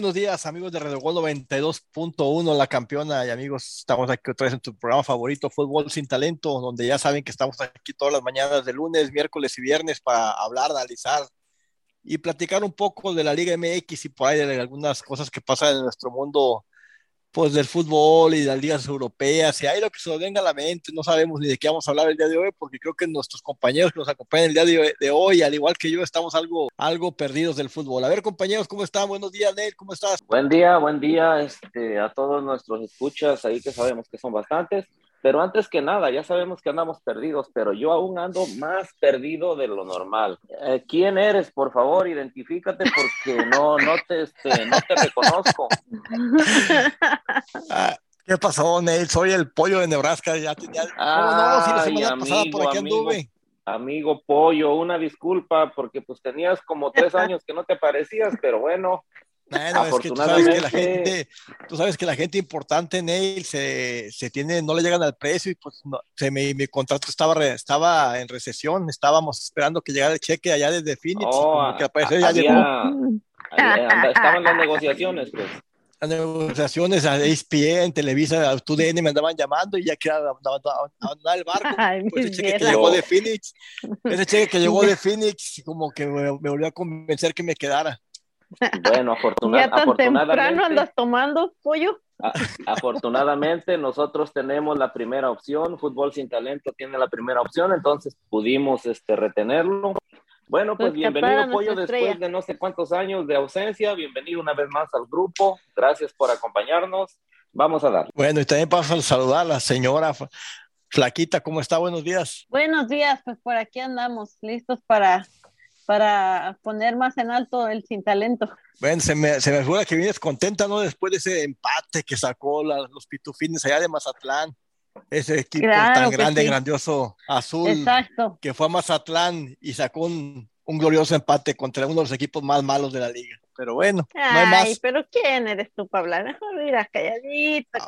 Buenos días, amigos de Red Gol 92.1, la campeona y amigos, estamos aquí otra vez en tu programa favorito, Fútbol sin Talento, donde ya saben que estamos aquí todas las mañanas de lunes, miércoles y viernes para hablar, analizar y platicar un poco de la Liga MX y por ahí de algunas cosas que pasan en nuestro mundo pues del fútbol y de las ligas europeas y ahí lo que se nos venga a la mente, no sabemos ni de qué vamos a hablar el día de hoy porque creo que nuestros compañeros que nos acompañan el día de, hoy, al igual que yo, estamos algo, algo perdidos del fútbol. A ver compañeros, ¿cómo están? Buenos días, Neil, ¿cómo estás? Buen día, buen día este, a todos nuestros escuchas ahí que sabemos que son bastantes. Pero antes que nada, ya sabemos que andamos perdidos, pero yo aún ando más perdido de lo normal. Eh, ¿Quién eres? Por favor, identifícate porque no, no, te, este, no te reconozco. Ah, ¿Qué pasó, Neil? Soy el pollo de Nebraska. Ya, tenía... no, si la pasada por aquí anduve. Amigo pollo, una disculpa porque pues tenías como tres años que no te parecías, pero bueno, bueno, es que tú sabes que la gente, tú sabes que la gente importante, Neil, se, se tiene, no le llegan al precio y pues se, mi, mi, contrato estaba, estaba en recesión, estábamos esperando que llegara el cheque allá desde Phoenix, oh, que apareció, ya llegó. estaban las negociaciones, pues. Las negociaciones a ESPN, Televisa, a TUDN me andaban llamando y ya que andaba el barco. pues ese cheque que llegó de Phoenix, ese cheque que llegó de Phoenix, como que me, me volvió a convencer que me quedara. Bueno, afortunadamente. Ya tan temprano andas tomando pollo. afortunadamente nosotros tenemos la primera opción, Fútbol sin Talento tiene la primera opción, entonces pudimos este, retenerlo. Bueno, pues, pues bienvenido Pollo después de no sé cuántos años de ausencia, bienvenido una vez más al grupo, gracias por acompañarnos, vamos a dar. Bueno, y también paso a saludar a la señora Flaquita, ¿cómo está? Buenos días. Buenos días, pues por aquí andamos, listos para para poner más en alto el sin talento. Bueno, se me, se me figura que vienes contenta, ¿no? Después de ese empate que sacó los pitufines allá de Mazatlán, ese equipo tan grande, grandioso, azul, Exacto. que fue a Mazatlán y sacó un, un glorioso empate contra uno de los equipos más malos de la liga pero bueno, no hay más. pero ¿quién eres tú para hablar? Mejor mira, calladito, ah,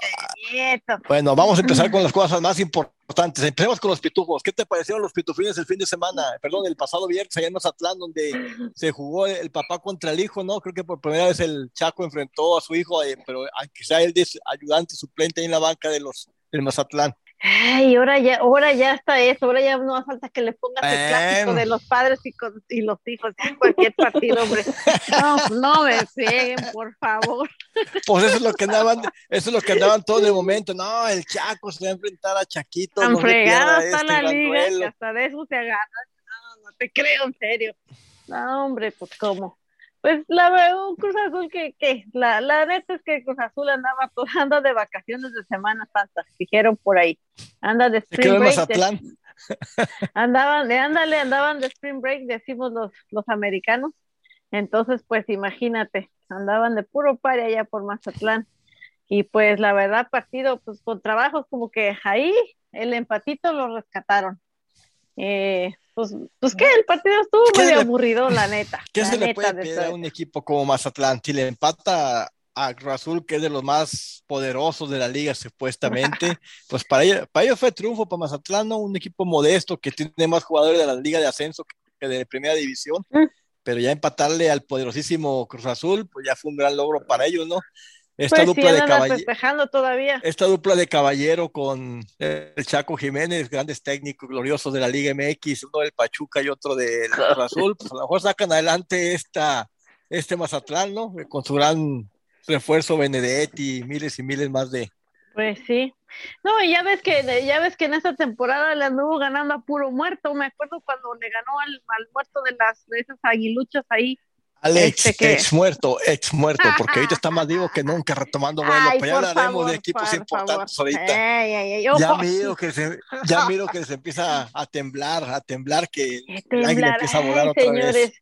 calladito. Bueno, vamos a empezar con las cosas más importantes. Empecemos con los pitufos. ¿Qué te parecieron los pitufines el fin de semana? Perdón, el pasado viernes allá en Mazatlán, donde se jugó el papá contra el hijo, ¿no? Creo que por primera vez el Chaco enfrentó a su hijo, eh, pero quizá él es ayudante suplente en la banca de los del Mazatlán. Ay, ahora ya, ahora ya está eso, ahora ya no hace falta que le pongas el clásico de los padres y, y los hijos en cualquier partido, hombre. No, no me peguen, por favor. Pues eso es lo que andaban, eso es lo que andaban todo de momento. No, el Chaco se va a enfrentar a Chaquito. Tan fregada está este la liga que hasta de eso se agarra. No, no te creo, en serio. No, hombre, pues cómo. Pues la verdad, un Cruz Azul que, que la, la neta es que Cruz Azul andaba anda de vacaciones de Semana Santa, dijeron por ahí. Anda de spring break. De, andaban, ándale, andaban de spring break, decimos los, los americanos. Entonces, pues imagínate, andaban de puro pari allá por Mazatlán. Y pues la verdad, partido, pues con trabajos como que ahí el empatito lo rescataron. Eh, pues, pues que el partido estuvo muy aburrido, la neta. ¿Qué se le puede pedir a un equipo como Mazatlán? Si le empata a Cruz Azul, que es de los más poderosos de la liga, supuestamente, pues para ellos, para ellos fue triunfo, para Mazatlán, ¿no? un equipo modesto que tiene más jugadores de la liga de ascenso que de primera división, mm. pero ya empatarle al poderosísimo Cruz Azul, pues ya fue un gran logro para ellos, ¿no? Esta pues dupla de caballero. todavía. Esta dupla de caballero con el Chaco Jiménez, grandes técnicos gloriosos de la Liga MX, uno del Pachuca y otro del Azul, pues a lo mejor sacan adelante esta, este Mazatlán, ¿no? Con su gran refuerzo Benedetti y miles y miles más de. Pues sí. No, y ya ves que ya ves que en esta temporada le anduvo ganando a puro muerto. Me acuerdo cuando le ganó al, al muerto de las de esas aguiluchas ahí Alex, este ex muerto, ex muerto, porque ahorita está más vivo que nunca retomando vuelo. Ay, ya hablaremos de equipos importantes ahorita. ya, miro que se, ya miro que se empieza a temblar, a temblar, que el águila empieza a volar otra señores, vez.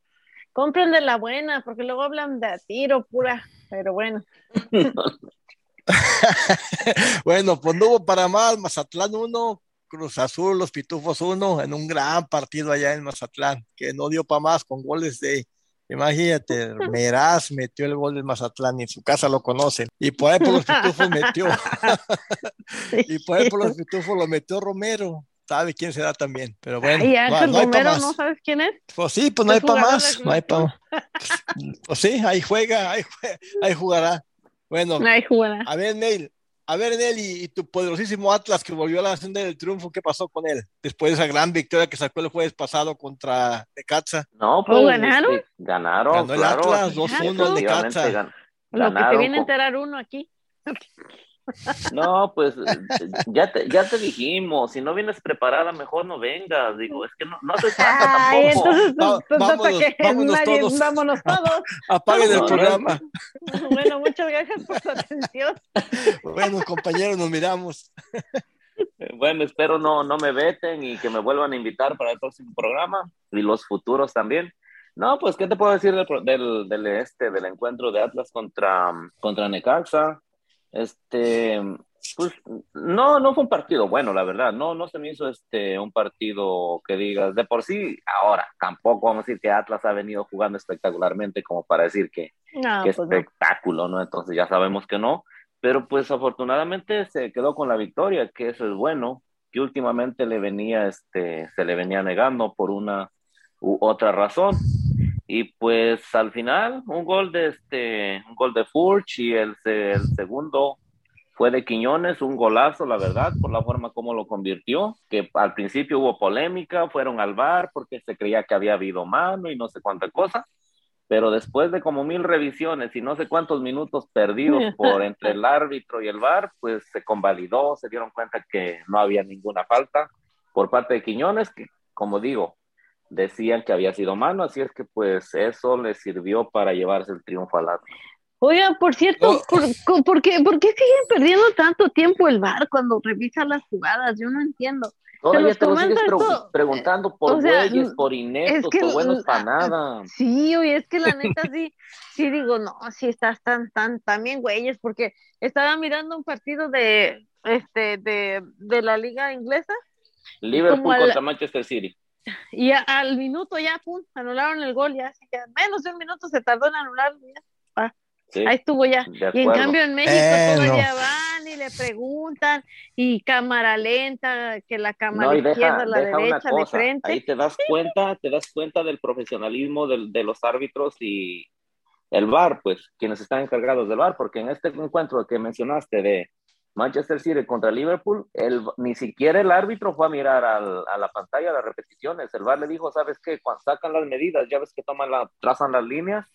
Compren de la buena, porque luego hablan de tiro pura, pero bueno. bueno, pues no hubo para más, Mazatlán 1, Cruz Azul, los Pitufos 1, en un gran partido allá en Mazatlán, que no dio para más con goles de Imagínate, Meraz metió el gol del Mazatlán y en su casa lo conocen. Y por ahí por los pitufos metió. y por ahí por los pitufos lo metió Romero. sabe quién será también, pero bueno. ¿Y Ángel no, Romero no sabes quién es? Pues sí, pues no hay para más, no hay para Pues sí, ahí juega, ahí, ahí jugará. Bueno, ahí jugará. a ver, Neil, a ver, Neil, y, tu poderosísimo Atlas que volvió a la senda del triunfo, ¿qué pasó con él? Después de esa gran victoria que sacó el jueves pasado contra Necaxa. No, pues ganaron. Este, ganaron. Ganó el Atlas 2-1 al Necaxa. Lo que te viene a enterar uno aquí. No, pues ya te, ya te dijimos, si no vienes preparada, mejor no vengas. Digo, es que no, no se trata Ay, entonces, vámonos, vámonos, todos. vámonos todos. Apaguen el programa. Bueno, muchas gracias por su atención. Bueno, compañeros, nos miramos. Bueno, espero no, no me veten y que me vuelvan a invitar para el próximo programa y los futuros también. No, pues, ¿qué te puedo decir del, del, este, del encuentro de Atlas contra, contra Necaxa? Este, pues no, no fue un partido bueno, la verdad. No, no se me hizo este un partido que digas de por sí. Ahora, tampoco vamos a decir que Atlas ha venido jugando espectacularmente como para decir que, pues espectáculo, no. Entonces ya sabemos que no. Pero pues afortunadamente se quedó con la victoria, que eso es bueno, que últimamente le venía, este, se le venía negando por una u otra razón. Y pues al final, un gol de este, un gol de Furch y el, el, segundo fue de Quiñones, un golazo, la verdad, por la forma como lo convirtió, que al principio hubo polémica, fueron al bar porque se creía que había habido mano y no sé cuánta cosa, pero después de como mil revisiones y no sé cuántos minutos perdidos por entre el árbitro y el bar, pues se convalidó, se dieron cuenta que no había ninguna falta por parte de Quiñones, que como digo, decían que había sido mano, así es que pues eso le sirvió para llevarse el triunfo al lado. Oiga, por cierto, oh. ¿por, qué, ¿por, qué, siguen perdiendo tanto tiempo el bar cuando revisa las jugadas? Yo no entiendo. Todavía te lo sigues preguntando por o por ineptos, por buenos para nada. Sí, oye, es que la neta sí, sí digo, no, sí estás tan, tan, también güeyes, porque estaba mirando un partido de, este, de, de la liga inglesa. Liverpool contra Manchester City. Y al minuto ya, pum, anularon el gol, ya, menos de un minuto se tardó en anularlo, ah, ahí estuvo ya. Y en cambio en México todavía van y le preguntan, y cámara lenta, que la cámara izquierda, la derecha, de frente. Ahí te das cuenta, te das cuenta del profesionalismo de los árbitros y el VAR, pues, quienes están encargados del VAR, porque en este encuentro que mencionaste de Manchester City contra Liverpool, el, ni siquiera el árbitro fue a mirar al, a la pantalla las repeticiones. El VAR le dijo, ¿sabes qué? Cuando sacan las medidas, ya ves que toman la, trazan las líneas.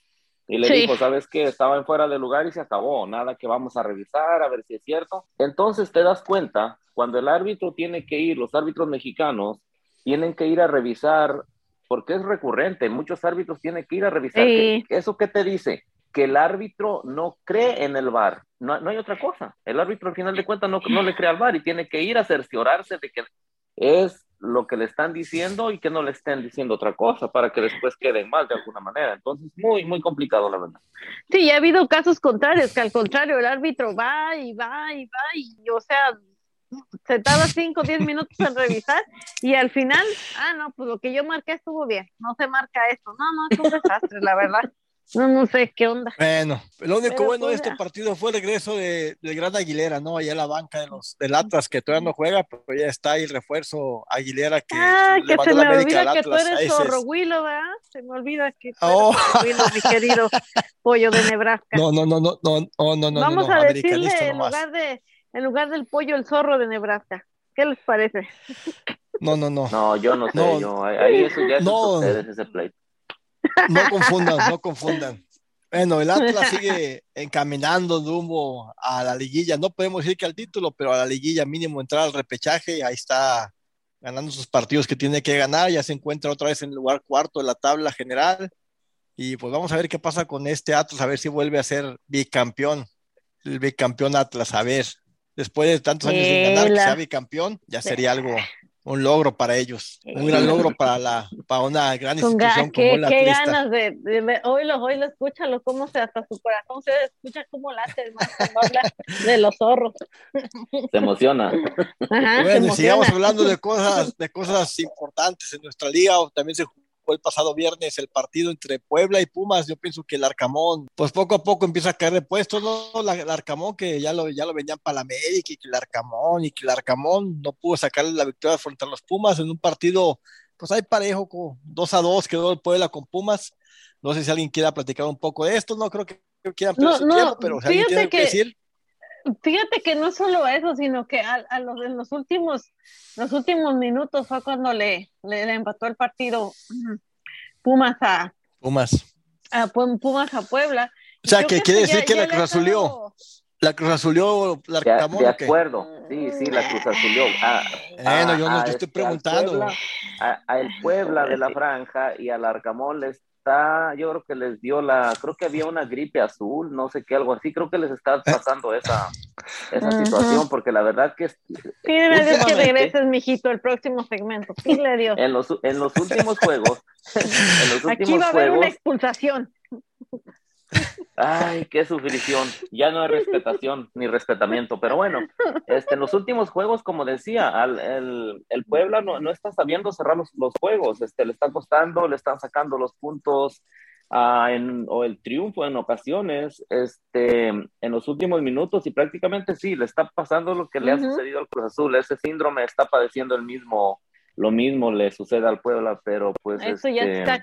Y le dijo, ¿sabes qué? Estaba en fuera de lugar y se acabó. Nada que vamos a revisar, a ver si es cierto. Entonces te das cuenta, cuando el árbitro tiene que ir, los árbitros mexicanos tienen que ir a revisar, porque es recurrente, muchos árbitros tienen que ir a revisar. ¿Eso qué te dice? Que el árbitro no cree en el VAR. No, no hay otra cosa. El árbitro al final de cuentas no, no le cree al VAR y tiene que ir a cerciorarse de que es lo que le están diciendo y que no le estén diciendo otra cosa para que después queden mal de alguna manera. Entonces, muy, muy complicado, la verdad. Sí, ha habido casos contrarios, que al contrario, el árbitro va y va y va y, o sea, se tarda 5 o 10 minutos en revisar y al final, ah, no, pues lo que yo marqué estuvo bien, no se marca esto. No, no, es un desastre, la verdad. No, no sé qué onda. Bueno, lo único bueno de pues este partido fue el regreso de, del gran Aguilera, ¿no? Allá en la banca de los del Atlas, que todavía no juega, pero ya está ahí el refuerzo Aguilera que ah, que se me olvida que tú eres zorrohuilo, ¿verdad? Se me olvida que tú eres oh. mi querido pollo de Nebraska. No, no, no, no, no, no, no, no. Vamos a decirle en lugar de en lugar del pollo el zorro de Nebraska. ¿Qué les parece? No, no, no. No, yo no sé, yo ahí eso ya es no. ustedes ese pleito. No confundan, no confundan. Bueno, el Atlas sigue encaminando rumbo a la liguilla. No podemos decir que al título, pero a la liguilla mínimo entrar al repechaje. Ahí está ganando sus partidos que tiene que ganar. Ya se encuentra otra vez en el lugar cuarto de la tabla general. Y pues vamos a ver qué pasa con este Atlas, a ver si vuelve a ser bicampeón. El bicampeón Atlas, a ver. Después de tantos años sin ganar, que sea bicampeón, ya sería algo un logro para ellos, un gran logro para la para una gran institución como la Qué ganas de, de, oílo, oílo, escúchalo, cómo se hasta su corazón se escucha cómo late, cuando habla de los zorros. Se emociona. bueno, sigamos hablando de cosas, de cosas importantes en nuestra liga, también se el pasado viernes el partido entre Puebla y Pumas, yo pienso que el Arcamón, pues poco a poco empieza a caer de puestos, ¿no? el Arcamón que ya lo, ya lo venían para la América y que el Arcamón y que el Arcamón no pudo sacarle la victoria frente a los Pumas en un partido, pues hay parejo, con 2 a 2 quedó el Puebla con Pumas. No sé si alguien quiera platicar un poco de esto, no creo que quieran no, no, pero si alguien tiene que decir fíjate que no solo eso, sino que a, los, en los últimos, los últimos minutos fue cuando le, le, empató el partido Pumas a Pumas. A Pumas a Puebla. O sea, que quiere decir que la Cruz Azulió. La Cruz Azulió, la De, de acuerdo, sí, sí, la Cruz Azulió. bueno, yo no te estoy preguntando. a, el Puebla de la Franja y al Arcamón les yo creo que les dio la, creo que había una gripe azul, no sé qué, algo así, creo que les está eh. pasando esa, esa situación, porque la verdad que... Pídele a Dios que regreses, mijito, el próximo segmento, pídele Dios. En los, en los últimos juegos, en los últimos Aquí va a haber una expulsación. Ay, qué sufrición. Ya no hay respetación ni respetamiento. Pero bueno, este, en los últimos juegos, como decía, el, el, Puebla no, no, está sabiendo cerrar los, los, juegos. Este, le está costando, le están sacando los puntos uh, en, o el triunfo en ocasiones este, en los últimos minutos. Y prácticamente sí, le está pasando lo que le ha sucedido al Cruz Azul. Ese síndrome está padeciendo el mismo, lo mismo le sucede al Puebla, pero pues. Eso ya este, está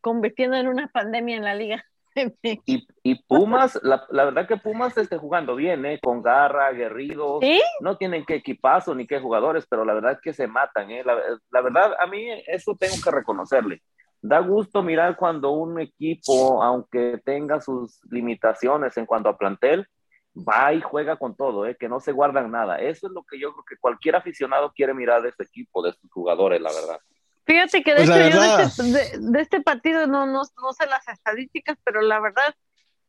convirtiendo en una pandemia en la liga. Y, y Pumas, la, la, verdad que Pumas esté jugando bien, ¿eh? con garra, aguerrido. No tienen que equipazo ni qué jugadores, pero la verdad que se matan. ¿eh? La, la, verdad, a mí eso tengo que reconocerle. Da gusto mirar cuando un equipo, aunque tenga sus limitaciones en cuanto a plantel, va y juega con todo, ¿eh? que no se guardan nada. Eso es lo que yo creo que cualquier aficionado quiere mirar de este equipo, de sus jugadores, la verdad. Fíjate que de pues hecho yo este, de este, partido no, no, no, sé las estadísticas, pero la verdad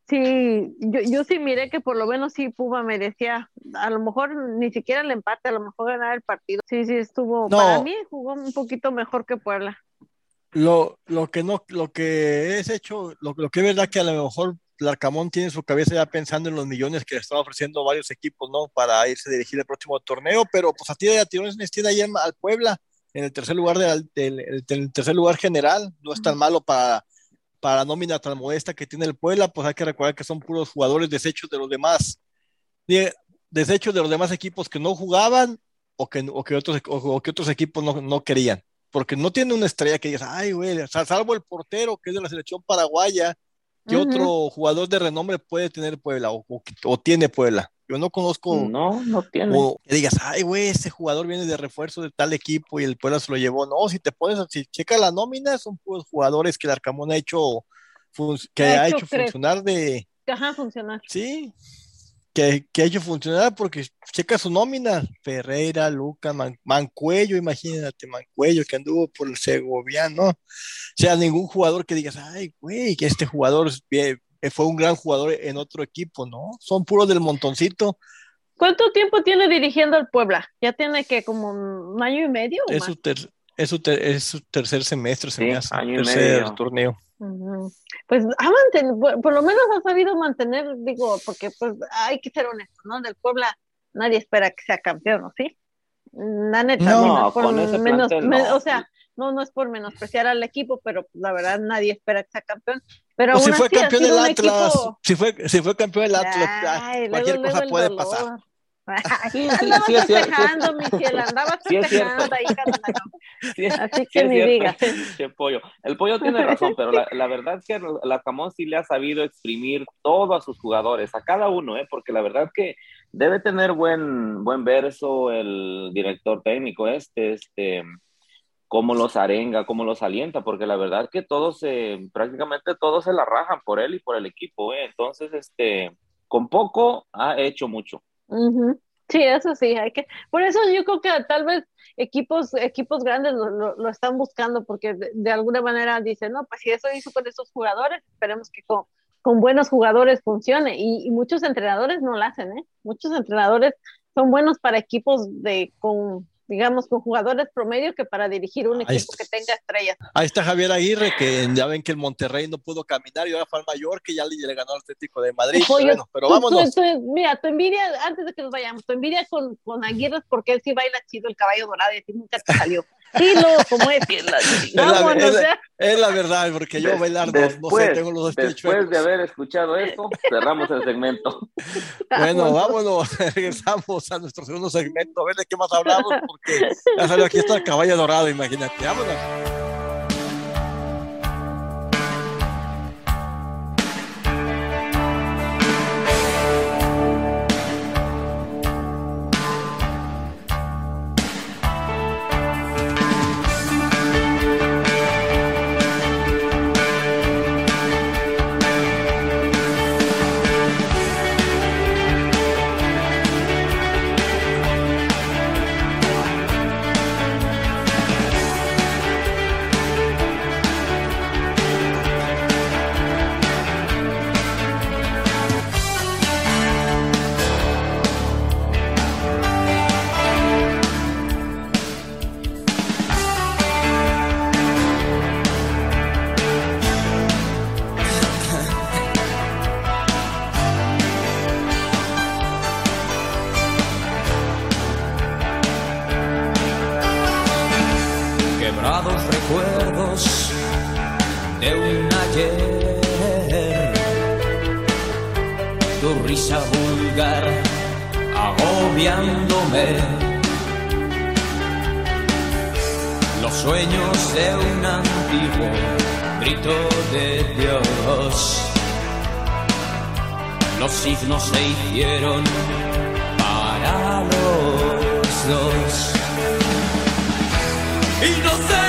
sí, yo, yo sí miré que por lo menos sí Puma merecía, a lo mejor ni siquiera el empate, a lo mejor ganar el partido. Sí, sí, estuvo, para mí jugó un poquito mejor que Puebla. Lo, lo que no, lo que es hecho, lo, lo que es verdad que a lo mejor Larcamón tiene su cabeza ya pensando en los millones que le están ofreciendo varios equipos, ¿no? Para irse a dirigir el próximo torneo, pero pues a ti de tirones tiene ahí al Puebla en el tercer lugar del, tercer lugar general, no es tan malo para, para la nómina tan modesta que tiene el Puebla, pues hay que recordar que son puros jugadores desechos de los demás, desechos de los demás equipos que no jugaban o que, o que, otros, o, que otros equipos no, no, querían, porque no tiene una estrella que digas, ay, güey, salvo el portero que es de la selección paraguaya, ¿qué otro jugador de renombre puede tener Puebla o, o tiene Puebla? Yo no conozco. No, no tiene. O que digas, ay, güey, ese jugador viene de refuerzo de tal equipo y el Puebla se lo llevó. No, si te pones, si checa la nómina, son puros jugadores que el Arcamón ha hecho, que ha, hecho, funcionar de. Ajá, funcionar. Sí, que, que, ha hecho funcionar porque checa su nómina. Ferreira, Luca, Mancuello, imagínate, Mancuello que anduvo por el Segoviano. O sea, ningún jugador que digas, ay, güey, que este jugador eh, fue un gran jugador en otro equipo, ¿no? Son puros del montoncito. ¿Cuánto tiempo tiene dirigiendo al Puebla? Ya tiene que como un año y medio. es, Su es, su tercer semestre, se me hace. Año tercer medio. torneo. Pues ha mantenido, por, lo menos ha sabido mantener, digo, porque pues hay que ser honesto, ¿no? Del Puebla nadie espera que sea campeón, ¿no? ¿Sí? La neta, no, con ese menos, o sea, no, no es por menospreciar al equipo, pero la verdad nadie espera que sea campeón. Pero si fue campeón del Atlas, si, fue, si fue campeón del Atlas, cualquier cosa puede pasar. Andabas festejando, Michelle, andabas festejando ahí, Así que ni digas. El pollo. el pollo tiene razón, pero la, la, verdad es que la Camón sí le ha sabido exprimir todo a sus jugadores, a cada uno, ¿eh? porque la verdad que debe tener buen, buen verso el director técnico este, este, cómo los arenga, cómo los alienta, porque la verdad que todos, se, prácticamente todos se la rajan por él y por el equipo, ¿eh? entonces, este, con poco ha hecho mucho. Sí, eso sí, hay que, por eso yo creo que tal vez equipos, equipos grandes lo, lo, están buscando, porque de, alguna manera dicen, no, pues si eso hizo con esos jugadores, esperemos que con, con buenos jugadores funcione, y, y, muchos entrenadores no lo hacen, ¿eh? Muchos entrenadores son buenos para equipos de, con digamos, con jugadores promedio que para dirigir un equipo que tenga estrellas. Ahí está Javier Aguirre, que ya ven que el Monterrey no pudo caminar y ahora fue al mayor que ya le, ganó al Atlético de Madrid. bueno, pero vámonos. mira, tu envidia, antes de que nos vayamos, tu envidia con, con Aguirre es porque él sí baila chido el caballo dorado y a ti nunca te salió. Estilo, como es que la es, la, es, la, verdad, porque yo bailar no, sé, tengo los dos Después de haber escuchado esto, cerramos el segmento. Bueno, vámonos, regresamos a nuestro segundo segmento, a ver de qué más hablamos, porque ya salió aquí está el caballo dorado, imagínate, vámonos. los signos se hicieron para los dos. Y no sé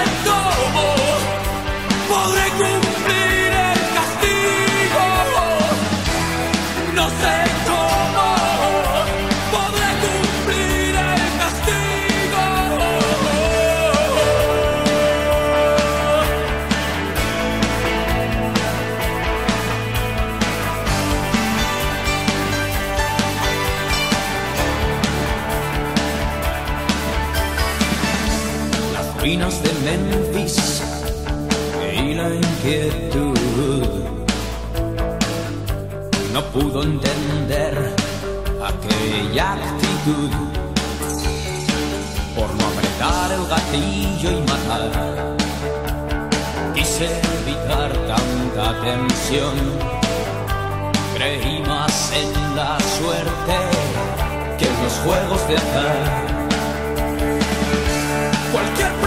pudo entender aquella actitud por no apretar el gatillo y matar. Quise evitar tanta tensión, creí más en la suerte que en los juegos de azar. Cualquier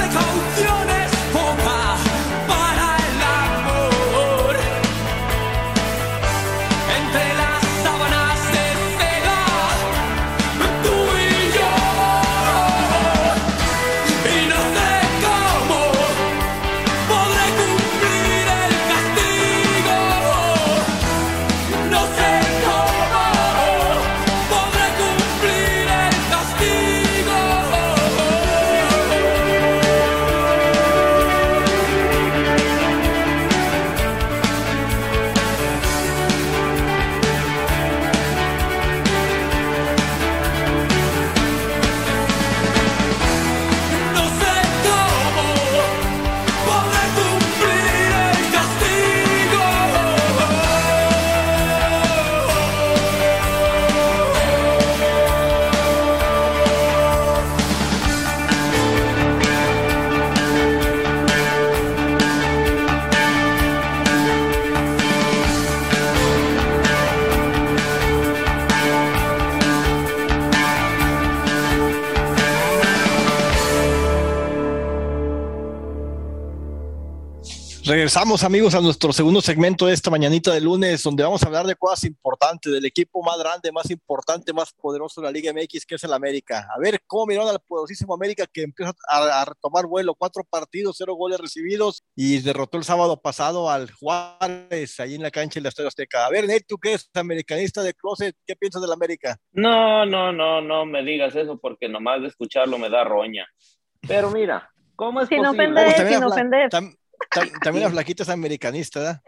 Regresamos amigos a nuestro segundo segmento de esta mañanita de lunes, donde vamos a hablar de cosas importantes, del equipo más grande, más importante, más poderoso de la Liga MX, que es el América. A ver cómo miraron al poderosísimo América que empieza a, retomar vuelo, cuatro partidos, cero goles recibidos y derrotó el sábado pasado al Juárez, ahí en la cancha de la Estadio Azteca. A ver, Nate, tú que eres americanista de closet, ¿qué piensas del América? No, no, no, no me digas eso porque nomás de escucharlo me da roña. Pero mira, ¿cómo es sin posible? Ofender, sin ofender. También la flaquita es americanista,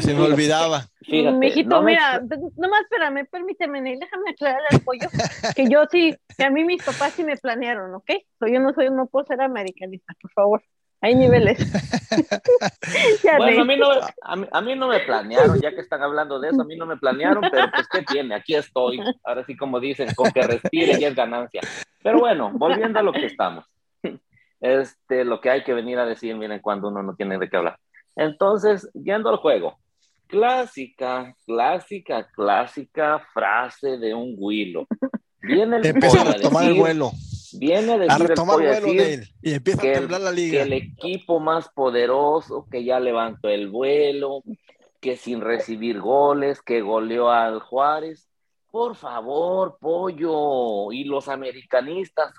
se me olvidaba. Mijito, mira, nomás espérame, permíteme, déjame aclarar el pollo, que yo sí, que a mí mis papás sí me planearon, ¿ok? yo no soy, no puedo ser americanista, por favor. Hay niveles. bueno, a mí, no, a, mí, no me planearon, ya que están hablando de eso, a mí no me planearon, pero pues ¿qué tiene? Aquí estoy. Ahora sí, como dicen, con que respire y es ganancia. Pero bueno, volviendo a lo que estamos. Este, lo que hay que venir a decir, miren, cuando uno no tiene de qué hablar. Entonces, yendo al juego, clásica, clásica, clásica frase de un Willow. Viene el empieza a retomar el vuelo. Viene a decir, el vuelo de él, y empieza a temblar la liga. Que el equipo más poderoso, que ya levantó el vuelo, que sin recibir goles, que goleó al Juárez. Por favor, pollo, y los americanistas,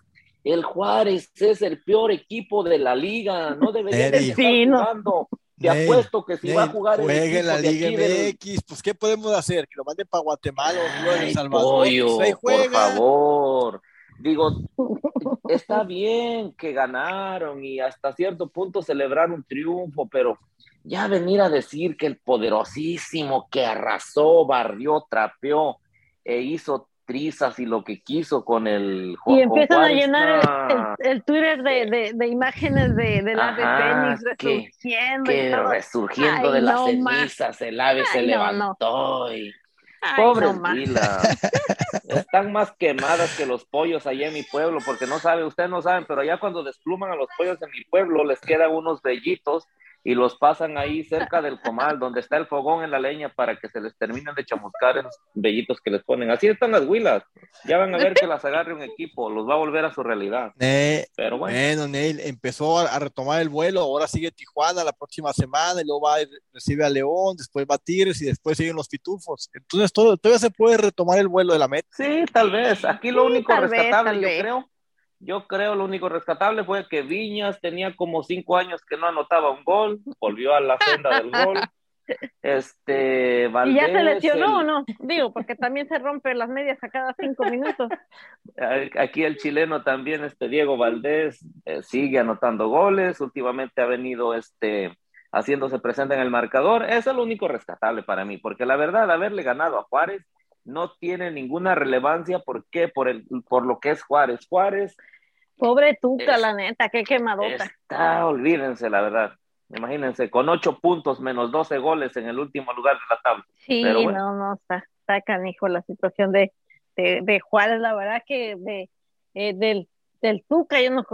el Juárez es el peor equipo de la liga, no debería estar jugando. Te apuesto que si va a jugar juegue en la Liga MX, pues ¿qué podemos hacer? Que lo manden para Guatemala o El Salvador. Pues, por favor. Digo, está bien que ganaron y hasta cierto punto celebraron un triunfo, pero ya venir a decir que el poderosísimo que arrasó, barrió, trapeó e hizo trizas y lo que quiso con el Y empiezan a llenar el, Twitter de, de, imágenes de, del ave Fénix resurgiendo. Que, resurgiendo de las cenizas, el ave se levantó y. Pobres Están más quemadas que los pollos allá en mi pueblo, porque no sabe, ustedes no saben, pero ya cuando despluman a los pollos en mi pueblo, les quedan unos vellitos y los pasan ahí cerca del comal, donde está el fogón en la leña para que se les terminen de chamuscar esos vellitos que les ponen. Así están las huilas. Ya van a ver que las agarre un equipo, los va a volver a su realidad. Pero bueno. Bueno, Neil empezó a, retomar el vuelo, ahora sigue Tijuana la próxima semana, y luego va a recibe a León, después va a Tigres y después siguen los Pitufos. Entonces todo, todavía se puede retomar el vuelo de la meta. Sí, tal vez. Aquí lo único rescatable, yo creo, yo creo lo único rescatable fue que Viñas tenía como cinco años que no anotaba un gol, volvió a la senda del gol. Este, ¿Y ya se lesionó o no? Digo, porque también se rompe las medias a cada cinco minutos. Aquí el chileno también, este Diego Valdés, eh, sigue anotando goles. Últimamente ha venido este, haciéndose presente en el marcador. Eso es lo único rescatable para mí, porque la verdad, haberle ganado a Juárez no tiene ninguna relevancia. ¿Por qué? Por, el, por lo que es Juárez. Juárez. Pobre Tuca, la neta, qué quemadota. Está, olvídense, la verdad. Imagínense, con ocho puntos menos doce goles en el último lugar de la tabla. Sí, no, no, está, está canijo la situación de, de, Juárez, la verdad que de, eh, del, del Tuca, yo no,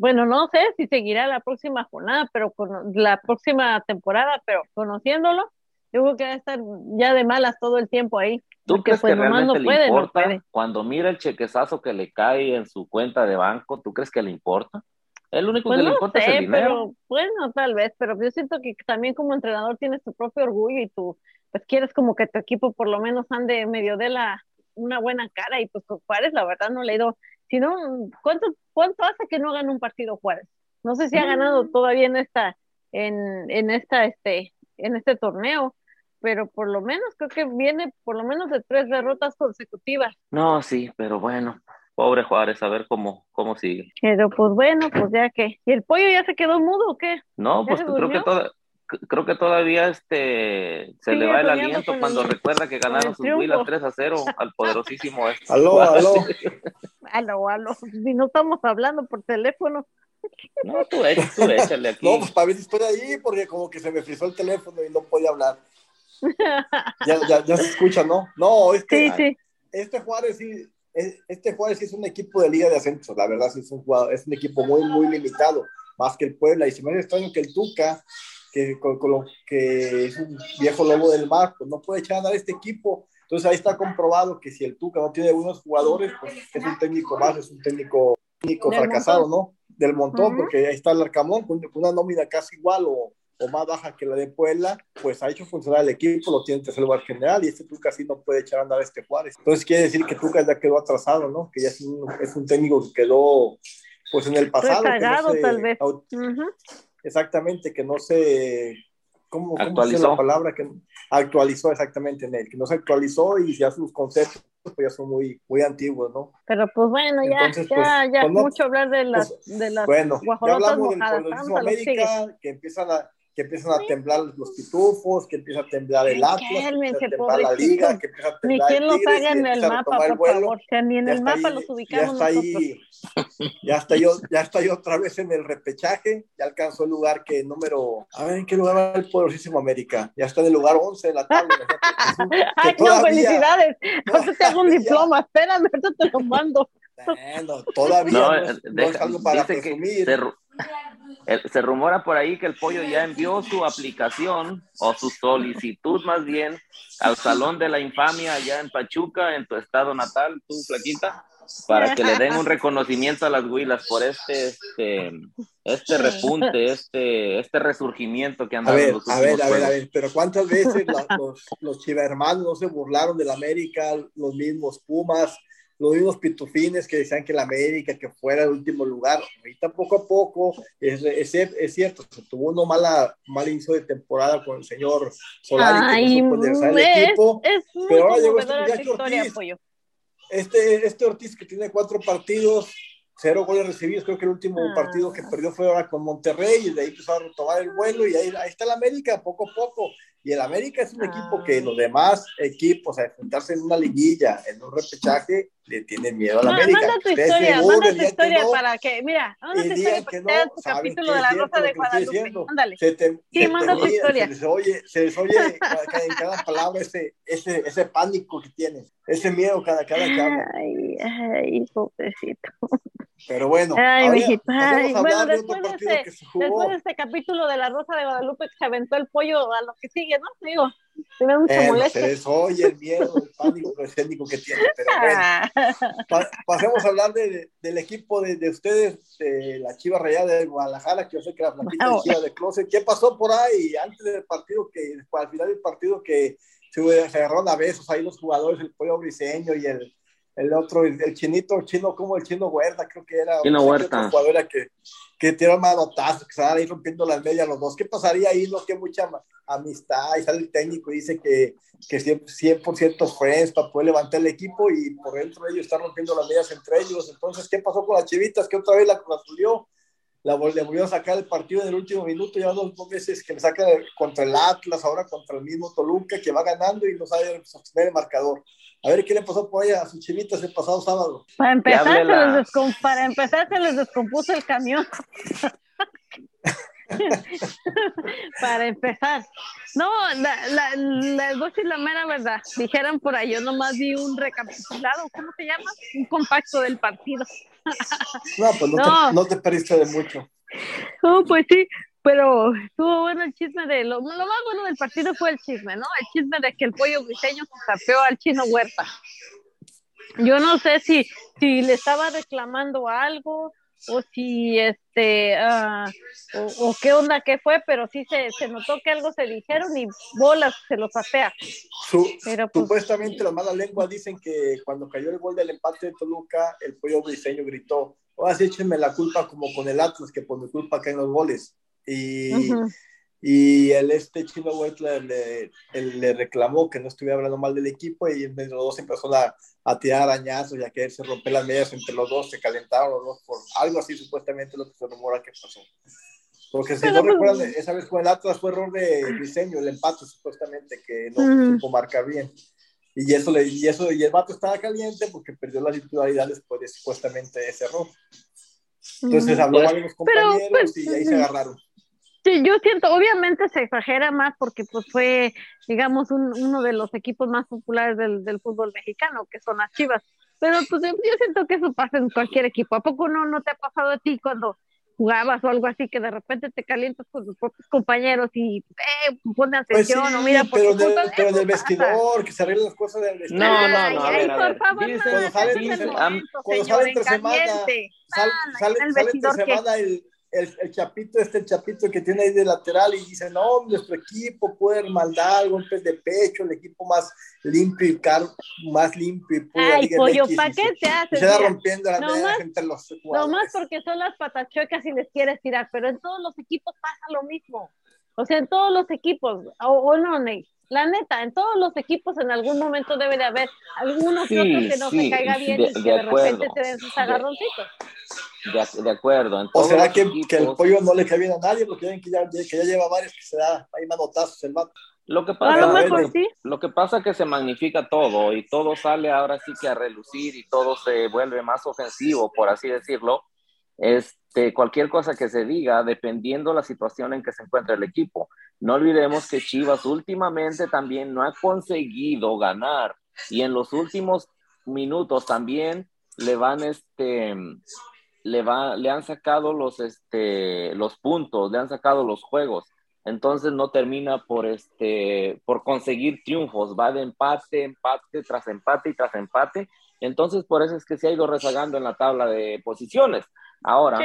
bueno, no sé si seguirá la próxima jornada, pero con la próxima temporada, pero conociéndolo, yo creo que va a estar ya de malas todo el tiempo ahí. ¿Tú crees pues, que realmente le importa cuando mira el chequezazo que le cae en su cuenta de banco? ¿Tú crees que le importa? El único pues que le importa es el dinero. Pero, bueno, tal vez, pero yo siento que también como entrenador tienes tu propio orgullo y tú, pues quieres como que tu equipo por lo menos ande medio de la una buena cara y pues con Juárez la verdad no le he ido, sino ¿cuánto, cuánto hace que no gana un partido Juárez? No sé si ha ganado mm. todavía en esta, en, en esta, este, en este torneo, pero por lo menos creo que viene por lo menos de tres derrotas consecutivas. No, sí, pero bueno, pobre Juárez, a ver cómo, cómo sigue. Pero pues bueno, pues ya que. ¿Y el pollo ya se quedó mudo o qué? No, pues creo que todo, creo que todavía este se le va el aliento cuando recuerda que ganaron sus Willas 3 a 0 al poderosísimo este. Aló, aló. aló, aló. Si no estamos hablando por teléfono. No, tú, tú échale aquí. No, pues para ver si estoy ahí, porque como que se me frizó el teléfono y no podía hablar. ya, ya, ya, se escucha, ¿no? No, es que este Juárez sí, este Juárez sí es un equipo de liga de ascenso, la verdad sí es un, jugador, es un equipo muy, muy limitado, más que el Puebla, y si me hace extraño que el Tuca, que, con, lo, que es un viejo lobo del mar, pues no puede echar a andar este equipo, entonces ahí está comprobado que si el Tuca no tiene buenos jugadores, pues es un técnico más, es un técnico, técnico fracasado, ¿no? Del montón, porque ahí está el Arcamón con una nómina casi igual o o más baja que la de Puebla, pues ha hecho funcionar el equipo, lo tiene en tercer lugar general y este Tuca sí no puede echar a andar a este Juárez. Entonces quiere decir que Tuca ya quedó atrasado, ¿no? Que ya es un, es un técnico que quedó pues en el pasado. tal vez. Exactamente, que no se... ¿Cómo, actualizó. la palabra? Que actualizó exactamente en él, que no se actualizó y ya sus conceptos pues ya son muy, muy antiguos, ¿no? Pero pues bueno, ya, ya, pues, ya pues, mucho hablar de las, pues, de las bueno, ya hablamos del América, que empiezan a, que empiezan a temblar los pitufos, que empieza a temblar el Atlas, que empieza a temblar la liga, que empieza a temblar Ni quien los haga en el mapa, por favor, que ni en el mapa los ubicamos ya está ahí, ya está yo, ya está yo otra vez en el repechaje, ya alcanzó el lugar que número, a ver, ¿en qué lugar va el poderosísimo América? Ya está en el lugar 11 de la tabla. Ay, no, felicidades, no te hago un diploma, espérame, ahorita te lo mando. Bueno, todavía no, no, es algo para presumir. Se, se, rumora por ahí que el pollo ya envió su aplicación o su solicitud más bien al Salón de la Infamia allá en Pachuca, en tu estado natal, tú, Flaquita, para que le den un reconocimiento a las huilas por este, este, este repunte, este, este resurgimiento que han dado. A ver, a ver, a ver, a ver, pero ¿cuántas veces los, los chivermanos no se burlaron del América, los mismos Pumas, los mismos pitufines que decían que la América, que fuera el último lugar, ahorita poco a poco, es, es, es cierto, se tuvo uno mala, mal inicio de temporada con el señor Solari, que no supo el equipo, pero ahora llegó este muchacho Ortiz, este, este Ortiz que tiene cuatro partidos, cero goles recibidos, creo que el último ah. partido que perdió fue ahora con Monterrey, y de ahí empezó a retomar el vuelo, y ahí, ahí está el América, poco a poco, y el América es un equipo que ah. los demás equipos, a enfrentarse en una liguilla, en un repechaje, le tienen miedo al la América. Manda tu historia, manda tu historia para que, mira, manda tu historia para que no, tu capítulo de la Rosa de Guadalupe. Ándale. Se te, sí, manda tu historia. Se les oye, se les oye en cada palabra ese, ese, ese pánico que tienes, ese miedo cada, cada que Ay, ay, pobrecito. Pero bueno, ay, ay. bueno después, de este, después de este capítulo de la Rosa de Guadalupe que se aventó el pollo a lo que sigue, ¿no? Digo, tiene mucha eh, molestia. Se les oye el miedo, el pánico escénico que tiene. Pero bueno, pasemos a hablar de, del equipo de, de, ustedes, de la Chiva Rayada de Guadalajara, que yo sé que la platita de Chiva de Closet. ¿Qué pasó por ahí antes del partido, que al final del partido que se, agarraron a besos ahí los jugadores, el pollo briseño y el el otro, el, chinito, chino, como el chino Huerta, creo que era. Chino Huerta. jugador que, que tiró manotazos, que estaban ahí rompiendo las medias los dos. ¿Qué pasaría ahí? No, que mucha amistad, y sale el técnico y dice que, que 100%, friends para poder levantar el equipo y por dentro ellos están rompiendo las medias entre ellos. Entonces, ¿qué pasó con las chivitas? Que otra vez la subió la le volvió a sacar el partido en el último minuto, ya dos, dos veces que le saca contra el Atlas, ahora contra el mismo Toluca, que va ganando y no sabe sostener el marcador. A ver qué le pasó por ahí a sus chivitas el pasado sábado. Para empezar, se les, para empezar se les descompuso el camión. para empezar. No, la, la, a decir la mera verdad. Dijeron por ahí, yo nomás vi un recapitulado, ¿cómo se llama? Un compacto del partido. no, pues no, Te, no te perdiste de mucho. No, pues sí, pero estuvo bueno el chisme de lo, lo, más bueno del partido fue el chisme, ¿no? El chisme de que el pollo briseño se sapeó al chino Huerta. Yo no sé si, si le estaba reclamando algo o si este uh, o, qué onda qué fue, pero sí se, se, notó que algo se dijeron y bolas se lo sapea. Su, pero, pues, supuestamente las malas lenguas dicen que cuando cayó el gol del empate de Toluca, el pollo briseño gritó, ahora sí échenme la culpa como con el Atlas, que por mi culpa caen los goles. Y, y el este chino Huerta le, le, reclamó que no estuviera hablando mal del equipo y entre los dos empezó a, a tirar arañazos y a quererse romper las medias entre los dos, se calentaron los dos por algo así supuestamente lo que se rumora que pasó. Porque si no pues, recuerdan, esa vez con el Atlas fue error de diseño, el empate supuestamente, que no supo marcar bien. Y eso, le, y eso, y el vato estaba caliente porque perdió la titularidad después de supuestamente ese error. Entonces habló a los compañeros pues, y ahí se agarraron. Sí, yo siento, obviamente se exagera más porque pues fue, digamos, un, uno de los equipos más populares del, del, fútbol mexicano, que son las Chivas. Pero pues yo siento que eso pasa en cualquier equipo. ¿A poco no, no te ha pasado a ti cuando jugabas o algo así que de repente te calientas con tus propios compañeros y eh, pon pues atención o mira por pero, del, pero en el vestidor que se arreglan las cosas del vestidor no no no a ver, a ver. cuando sale, cuando sale entre semana sale, sale, sale entre semana el el, el, chapito, este el chapito que tiene ahí de lateral y dice, no, nuestro equipo puede maldad, golpes de pecho, el equipo más limpio y caro, más limpio y puro. Ay, pollo, ¿para qué te haces? Se está rompiendo la no entre los jugadores. No más porque son las patachuecas y les quieres tirar, pero en todos los equipos pasa lo mismo. O sea, en todos los equipos, o, o no, Ney. La neta, en todos los equipos en algún momento debe de haber algunos sí, que no se caiga bien de, y que de, de repente se den sus agarroncitos. De, de, acuerdo. ¿O será que, que, el pollo no le cae bien a nadie? Porque ven que ya, que ya lleva varios que se da ahí manotazos el mato. Lo que pasa, lo, mejor, ¿sí? lo que pasa es que se magnifica todo y todo sale ahora sí que a relucir y todo se vuelve más ofensivo, por así decirlo. Este, cualquier cosa que se diga, dependiendo la situación en que se encuentra el equipo. No olvidemos que Chivas últimamente también no ha conseguido ganar y en los últimos minutos también le van este le va le han sacado los este los puntos, le han sacado los juegos. Entonces no termina por este por conseguir triunfos, va de empate, empate tras empate y tras empate. Entonces por eso es que se ha ido rezagando en la tabla de posiciones. Ahora,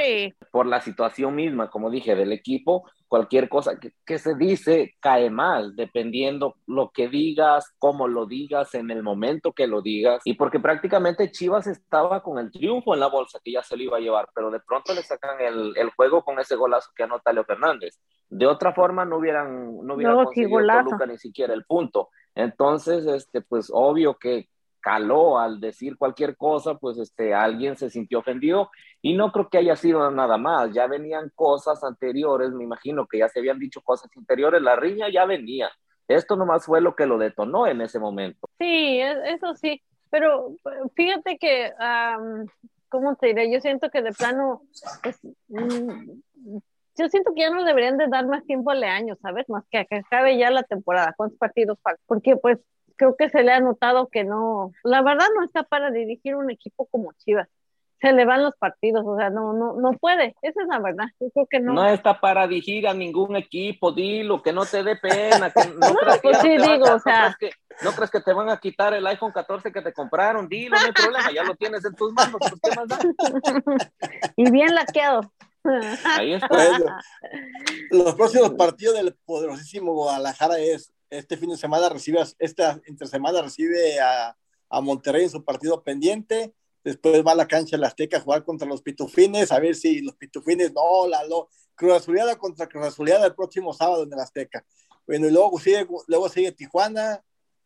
por la situación misma, como dije, del equipo, cualquier cosa que, se dice cae mal, dependiendo lo que digas, cómo lo digas, en el momento que lo digas. Y porque prácticamente Chivas estaba con el triunfo en la bolsa, que ya se lo iba a llevar, pero de pronto le sacan el, juego con ese golazo que anota Leo Fernández. De otra forma, no hubieran, no hubieran conseguido ni siquiera el punto. Entonces, este, pues obvio que caló al decir cualquier cosa, pues este, alguien se sintió ofendido y no creo que haya sido nada más, ya venían cosas anteriores, me imagino que ya se habían dicho cosas anteriores, la riña ya venía, esto nomás fue lo que lo detonó en ese momento. Sí, e, eso sí, pero fíjate que, ¿cómo te diré? Yo siento que de plano, pues, mm, yo siento que ya no deberían de dar más tiempo a año, ¿sabes? Más que que acabe ya la temporada, ¿cuántos partidos faltan? Porque pues creo que se le ha notado que no, la verdad no está para dirigir un equipo como Chivas. Se le van los partidos, o sea, no, no, no puede, esa es la verdad. Yo creo que no. No está para dirigir a ningún equipo, dilo, que no te dé pena, que no, creas que, no crees que te van a quitar el iPhone 14 que te compraron, dilo, no hay problema, ya lo tienes en tus manos, pues, ¿qué más da? y bien laqueado. Ahí está. los próximos partidos del poderosísimo Guadalajara es este fin de semana recibe, esta entre semana recibe a, a, Monterrey en su partido pendiente, después va a la cancha de la Azteca a jugar contra los Pitufines, a ver si los Pitufines, no, la lo, Cruz Azuleada contra Cruz Azuleada el próximo sábado en el Azteca. Bueno, y luego sigue, luego sigue Tijuana,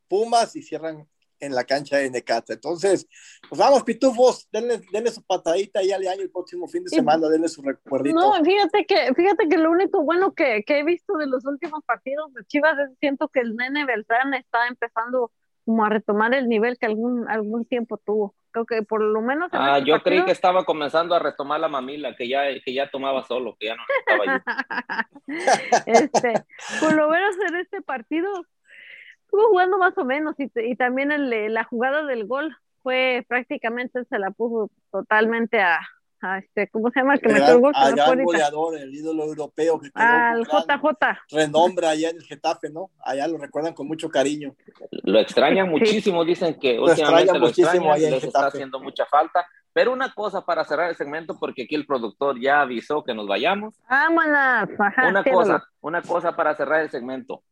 Pumas y cierran en la cancha de Necaxa. Entonces, pues vamos, pitufos, denle, denle su patadita y al año el próximo fin de semana, denle su recuerdito. No, fíjate que, fíjate que lo único bueno que, que he visto de los últimos partidos de Chivas es siento que el nene Beltrán está empezando como a retomar el nivel que algún, algún tiempo tuvo. Creo que por lo menos. Ah, este yo creí que estaba comenzando a retomar la mamila, que ya, que ya tomaba solo, que ya no estaba este, por lo menos en este partido estuvo jugando más o menos y, y también el, la jugada del gol fue prácticamente se la puso totalmente a, a este, ¿cómo se llama? El que metió el gol. Al gran goleador, el ídolo europeo que al JJ. Renombre allá en el Getafe, ¿no? Allá lo recuerdan con mucho cariño. Lo extrañan muchísimo, dicen que lo últimamente lo muchísimo extrañan, les está haciendo mucha falta. Pero una cosa para cerrar el segmento, porque aquí el productor ya avisó que nos vayamos. Vámonos. una cosa, una cosa para cerrar el segmento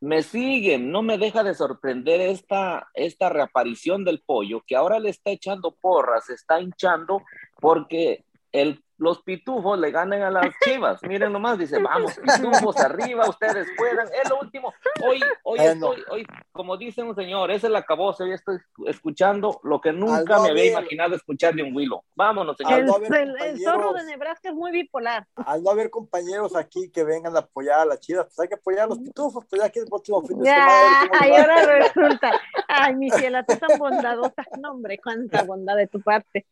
me siguen, no me deja de sorprender esta, esta reaparición del pollo, que ahora le está echando porras, se está hinchando porque el los pitufos le ganan a las chivas. Miren nomás, dice, vamos, pitufos arriba, ustedes puedan. Es lo último. Hoy, hoy estoy, hoy, como dice un señor, ese es la acabose, hoy estoy escuchando lo que nunca me había imaginado escuchar de un Willow. Vámonos, señor. El, zorro de Nebraska es muy bipolar. Al no haber compañeros aquí que vengan a apoyar a las chivas, pues hay que apoyar a los pitufos, pues ya que el próximo fin de semana. Ay, ahora resulta. Ay, mi ciela, tú tan bondadosa. No, hombre, cuánta bondad de tu parte.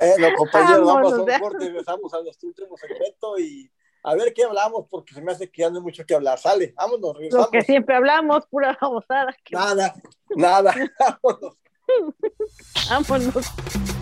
Eh, los compañeros, vamos, a corte, regresamos a nuestro último segmento y a ver qué hablamos, porque se me hace que ya no hay mucho que hablar. Sale, vámonos, Lo que siempre hablamos, pura babosada. Nada, nada, vámonos. vámonos.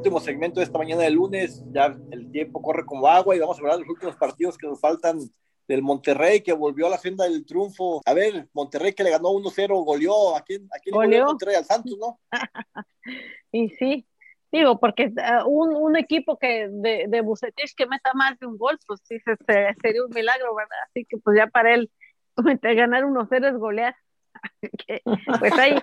Último segmento de esta mañana de lunes. Ya el tiempo corre como agua y vamos a hablar de los últimos partidos que nos faltan del Monterrey que volvió a la senda del triunfo. A ver, Monterrey que le ganó 1-0, goleó. ¿A quién, a quién le goleó. Monterrey? Al Santos, ¿no? Y sí, digo, porque ah, un, un equipo que de, de Bucetich que meta más de un gol, pues sí, se- se- sería un milagro, ¿verdad? Así que pues ya para él ganar 1-0 es golear. Pues ahí,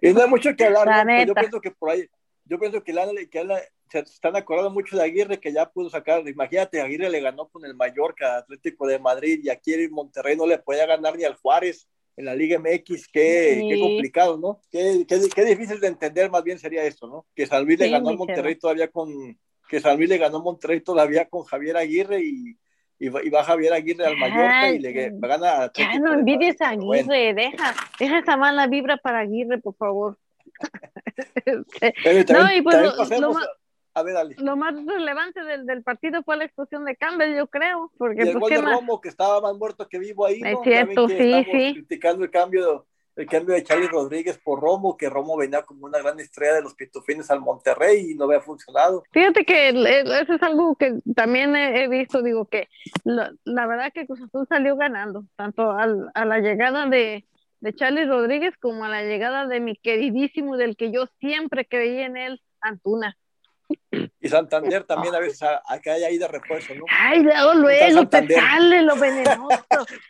y no hay mucho que hablar. La ¿no? Pues yo pienso que por ahí, yo pienso que, la, que la- se están acordando mucho de Aguirre que ya pudo sacar. Imagínate, Aguirre le ganó con el Mallorca, Atlético de Madrid, y aquí en Monterrey no le podía ganar ni al Juárez en la Liga MX. Qué, Sí. qué complicado, ¿no? Qué, qué, qué difícil de entender más bien sería esto, ¿no? Que San Luis le ganó a Monterrey todavía con. Que San Luis le ganó a Monterrey todavía con Javier Aguirre y, y, va, y va Javier Aguirre al Mallorca y le gana a ya no envidies a. Bueno, Aguirre, deja, deja esa mala vibra para Aguirre, por favor. Pero también- No, y pues también lo- más- a- a ver, Ale. Lo más relevante del, del partido fue la expulsión de Campbell, yo creo, porque Y el pues gol de más. Romo, que estaba más muerto que vivo ahí. Es cierto, sí, sí. criticando el cambio, el cambio de Charlie Rodríguez por Romo, que Romo venía como una gran estrella de los pitufines al Monterrey y no había funcionado. Fíjate que eso es algo que también he, he visto, digo que la, la verdad que Cruz Azul salió ganando, tanto al- a la llegada de, de Charlie Rodríguez como a la llegada de mi queridísimo, del que yo siempre creí en él, Antuna. Y Santander también a veces a- acá hay ahí de refuerzo, ¿no? Ay, luego, luego te sale lo venenoso.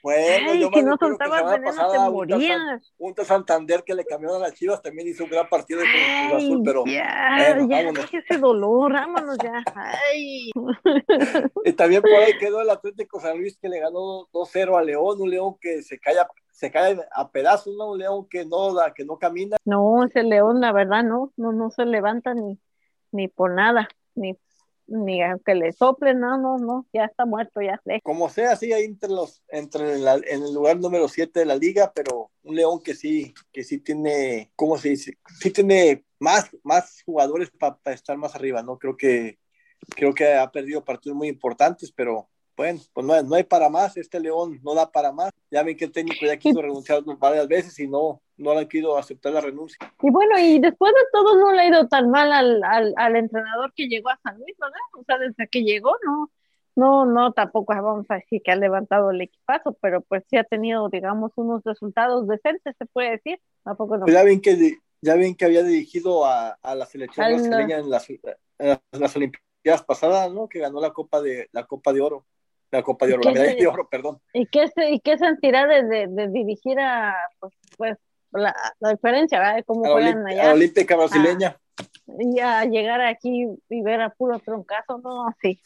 Bueno, Ay, yo no que soltabas semana veneno pasada te un morías. Un tal Santander que le cambiaron a las Chivas también hizo un gran partido con el Cruz Azul, pero ya, bueno, ya, vámonos. ese dolor, vámonos ya. Ay. Y también por ahí quedó el Atlético San Luis que le ganó 2-0 a León, un León que se cae a, se cae a pedazos, ¿no? Un León que no da, que no camina. No, ese león, la verdad, no, no, no se levanta ni, ni por nada, ni, ni aunque le sople, no, no, no, ya está muerto, ya sé. Como sea, sí, ahí entre los, entre la- en el lugar número 7 de la liga, pero un León que sí, que sí tiene, ¿cómo se dice? Sí tiene más, más jugadores para estar más arriba, ¿no? Creo que, creo que ha perdido partidos muy importantes, pero bueno, pues no, no hay para más, este León no da para más. Ya ven que el técnico ya quiso renunciar varias veces y no, no le han querido aceptar la renuncia. Y bueno, y después de todo no le ha ido tan mal al, al, al entrenador que llegó a San Luis, ¿verdad? O sea, desde que llegó, no, no, no, tampoco vamos a decir que ha levantado el equipazo, pero pues sí ha tenido, digamos, unos resultados decentes, se puede decir, tampoco no. Pues ya ven que ya ven que había dirigido a, a la selección brasileña en las, en las Olimpiadas pasadas, ¿no? Que ganó la Copa de la Copa de Oro, la Copa de Oro, la ¿Qué medalla de oro, perdón. ¿Y qué, y qué sentirá de, de, de dirigir a, pues, pues la, la diferencia, ¿verdad? De cómo A juegan allá. a la Olímpica brasileña. Y a llegar aquí y ver a puro troncazo, no, sí.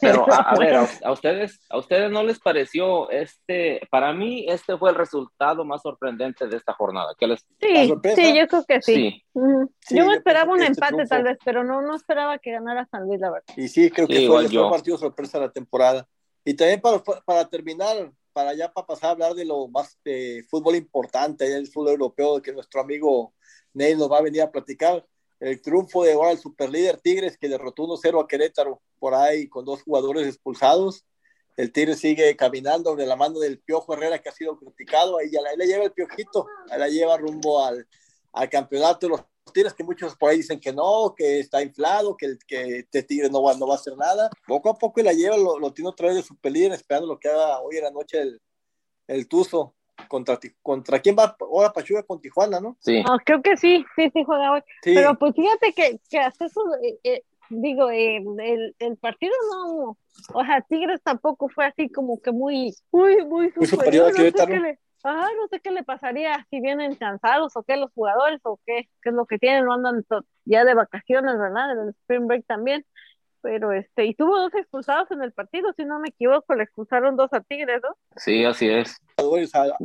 Pero a, ver, a, ustedes, a ustedes no les pareció este, para mí este fue el resultado más sorprendente de esta jornada. ¿Qué les sí, sí, yo creo que sí. yo me esperaba un este empate tal vez, pero no, no esperaba que ganara San Luis, la verdad. Y sí, creo que fue, el partido sorpresa de la temporada. Y también para, para terminar, para ya para pasar a hablar de lo más de fútbol importante, el fútbol europeo, que nuestro amigo Ney nos va a venir a platicar. El triunfo de ahora el superlíder Tigres que derrotó 1-0 a Querétaro por ahí con dos jugadores expulsados. El Tigres sigue caminando de la mano del Piojo Herrera que ha sido criticado. Ahí ya la, le lleva el Piojito, ahí la lleva rumbo al, campeonato de los Tigres, que muchos por ahí dicen que no, que está inflado, que, que este Tigres no va, a hacer nada. Poco a poco la lleva, lo, lo tiene otra vez de superlíder, esperando lo que haga hoy en la noche el, el Tuzo contra, contra quién va ahora Pachuca con Tijuana, ¿no? Sí. creo que sí, sí, sí juega hoy. Pero pues fíjate que, que hasta eso, eh, eh, digo, eh, el, el, partido no, o sea, Tigres tampoco fue así como que muy, muy, muy superior. no, sé qué le, no sé qué le pasaría si vienen cansados o qué los jugadores o qué, qué es lo que tienen, no andan ya de vacaciones, ¿verdad? En el Spring Break también pero este, y tuvo dos expulsados en el partido, si no me equivoco, le expulsaron dos a Tigres, ¿no? Sí, así es.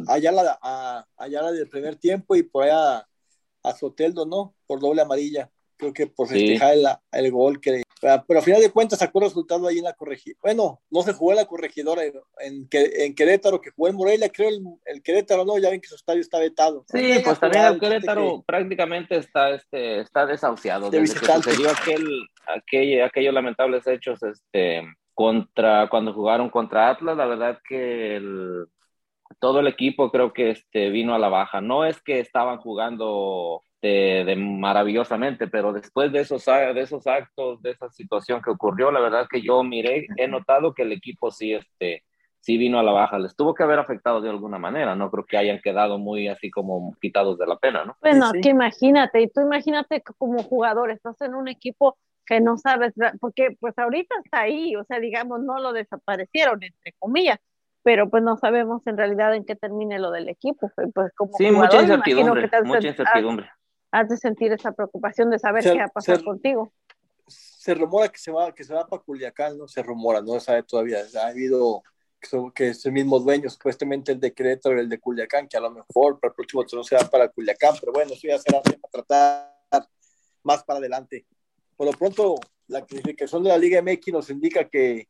Allá la, a, allá la del primer tiempo y por allá a Soteldo, ¿no? Por doble amarilla creo que por festejar el, el, gol que pero, pero, a final de cuentas sacó resultado ahí en la corregidora. Bueno no se jugó en la corregidora en, en, Querétaro que jugó en Morelia creo el, el, Querétaro no ya ven que su estadio está vetado. Sí pues también el Querétaro prácticamente está este está desahuciado. Desde que sucedió aquel, aquel aquellos lamentables hechos este contra cuando jugaron contra Atlas la verdad que el, todo el equipo creo que este vino a la baja. No es que estaban jugando de, maravillosamente, pero después de esos, de esos actos, de esa situación que ocurrió, la verdad que yo miré, he notado que el equipo sí, este, sí vino a la baja, les tuvo que haber afectado de alguna manera, no creo que hayan quedado muy así como quitados de la pena, ¿no? Bueno, que imagínate, y tú imagínate como jugador, estás en un equipo que no sabes, porque pues ahorita está ahí, o sea, digamos, no lo desaparecieron, entre comillas, pero pues no sabemos en realidad en qué termine lo del equipo, pues como sí, mucha incertidumbre, mucha incertidumbre has de sentir esa preocupación de saber qué va a pasar contigo. Se rumora que se va, que se va para Culiacán, ¿no? Se rumora, no se sabe todavía. Ha habido que, es el mismo dueño, supuestamente el de Querétaro y el de Culiacán, que a lo mejor para el próximo no se va para Culiacán, pero bueno, eso ya será para tratar más para adelante. Por lo pronto, la clasificación de la Liga MX nos indica que